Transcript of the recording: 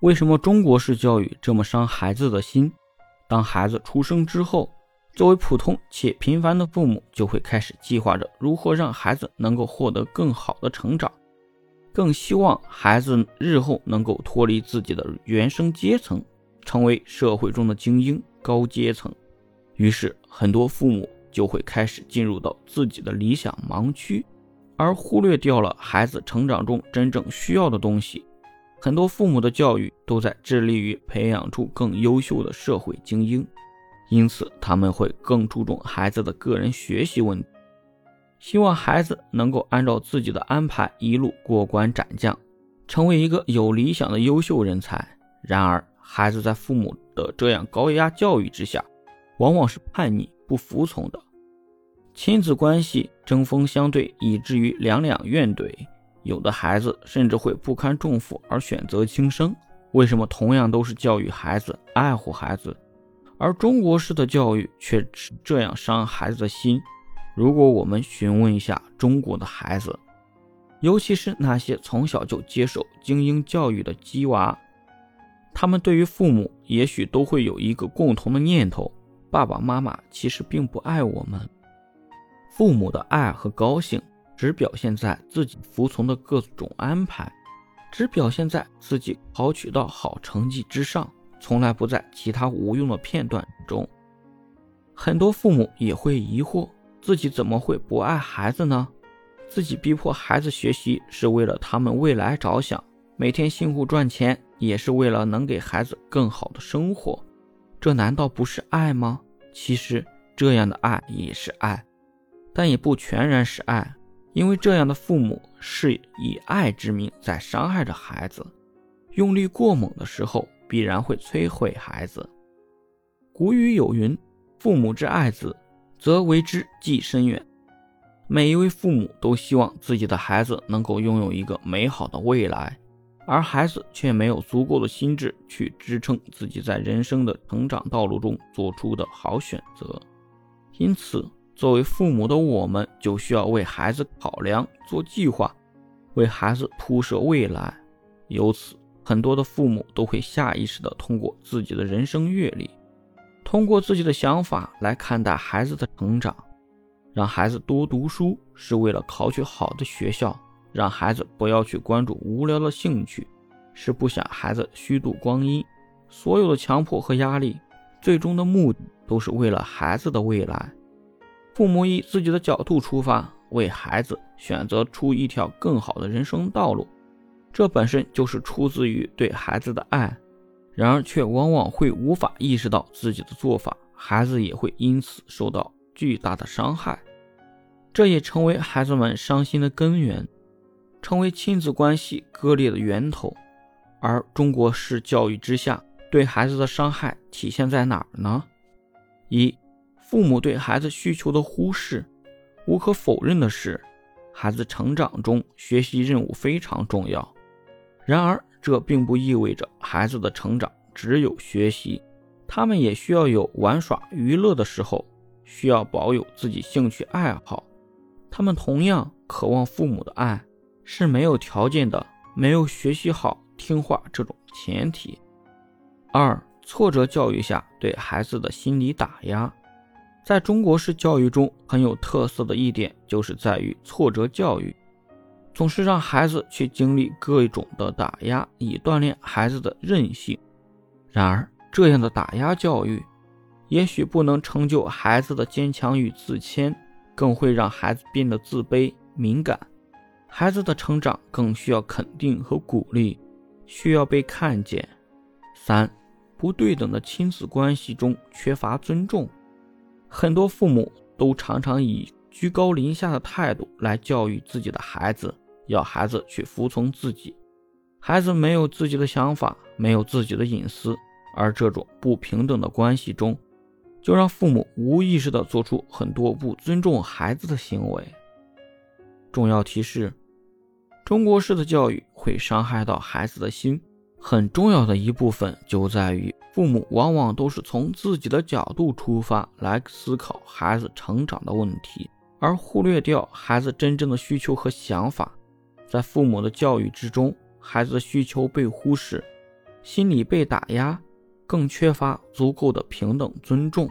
为什么中国式教育这么伤孩子的心？当孩子出生之后，作为普通且平凡的父母，就会开始计划着如何让孩子能够获得更好的成长，更希望孩子日后能够脱离自己的原生阶层，成为社会中的精英高阶层。于是，很多父母就会开始进入到自己的理想盲区，而忽略掉了孩子成长中真正需要的东西。很多父母的教育都在致力于培养出更优秀的社会精英，因此他们会更注重孩子的个人学习问题，希望孩子能够按照自己的安排一路过关斩将，成为一个有理想的优秀人才。然而，孩子在父母的这样高压教育之下，往往是叛逆不服从的，亲子关系针锋相对，以至于两两怨怼。有的孩子甚至会不堪重负而选择轻生。为什么同样都是教育孩子、爱护孩子，而中国式的教育却是这样伤孩子的心？如果我们询问一下中国的孩子，尤其是那些从小就接受精英教育的鸡娃，他们对于父母也许都会有一个共同的念头：爸爸妈妈其实并不爱我们。父母的爱和高兴。只表现在自己服从的各种安排，只表现在自己考取到好成绩之上，从来不在其他无用的片段中。很多父母也会疑惑，自己怎么会不爱孩子呢？自己逼迫孩子学习是为了他们未来着想，每天辛苦赚钱也是为了能给孩子更好的生活，这难道不是爱吗？其实这样的爱也是爱，但也不全然是爱。因为这样的父母是以爱之名在伤害着孩子，用力过猛的时候必然会摧毁孩子。古语有云：“父母之爱子，则为之计深远。”每一位父母都希望自己的孩子能够拥有一个美好的未来，而孩子却没有足够的心智去支撑自己在人生的成长道路中做出的好选择，因此。作为父母的我们，就需要为孩子考量、做计划，为孩子铺设未来。由此，很多的父母都会下意识地通过自己的人生阅历，通过自己的想法来看待孩子的成长。让孩子多读书，是为了考取好的学校；让孩子不要去关注无聊的兴趣，是不想孩子虚度光阴。所有的强迫和压力，最终的目的都是为了孩子的未来。父母以自己的角度出发，为孩子选择出一条更好的人生道路，这本身就是出自于对孩子的爱。然而，却往往会无法意识到自己的做法，孩子也会因此受到巨大的伤害，这也成为孩子们伤心的根源，成为亲子关系割裂的源头。而中国式教育之下，对孩子的伤害体现在哪儿呢？一。父母对孩子需求的忽视，无可否认的是，孩子成长中学习任务非常重要。然而，这并不意味着孩子的成长只有学习，他们也需要有玩耍娱乐的时候，需要保有自己兴趣爱好。他们同样渴望父母的爱，是没有条件的，没有学习好听话这种前提。二，挫折教育下对孩子的心理打压。在中国式教育中很有特色的一点，就是在于挫折教育，总是让孩子去经历各种的打压，以锻炼孩子的韧性。然而，这样的打压教育，也许不能成就孩子的坚强与自谦，更会让孩子变得自卑敏感。孩子的成长更需要肯定和鼓励，需要被看见。三，不对等的亲子关系中缺乏尊重。很多父母都常常以居高临下的态度来教育自己的孩子，要孩子去服从自己。孩子没有自己的想法，没有自己的隐私，而这种不平等的关系中，就让父母无意识地做出很多不尊重孩子的行为。重要提示：中国式的教育会伤害到孩子的心。很重要的一部分就在于，父母往往都是从自己的角度出发来思考孩子成长的问题，而忽略掉孩子真正的需求和想法。在父母的教育之中，孩子的需求被忽视，心理被打压，更缺乏足够的平等尊重。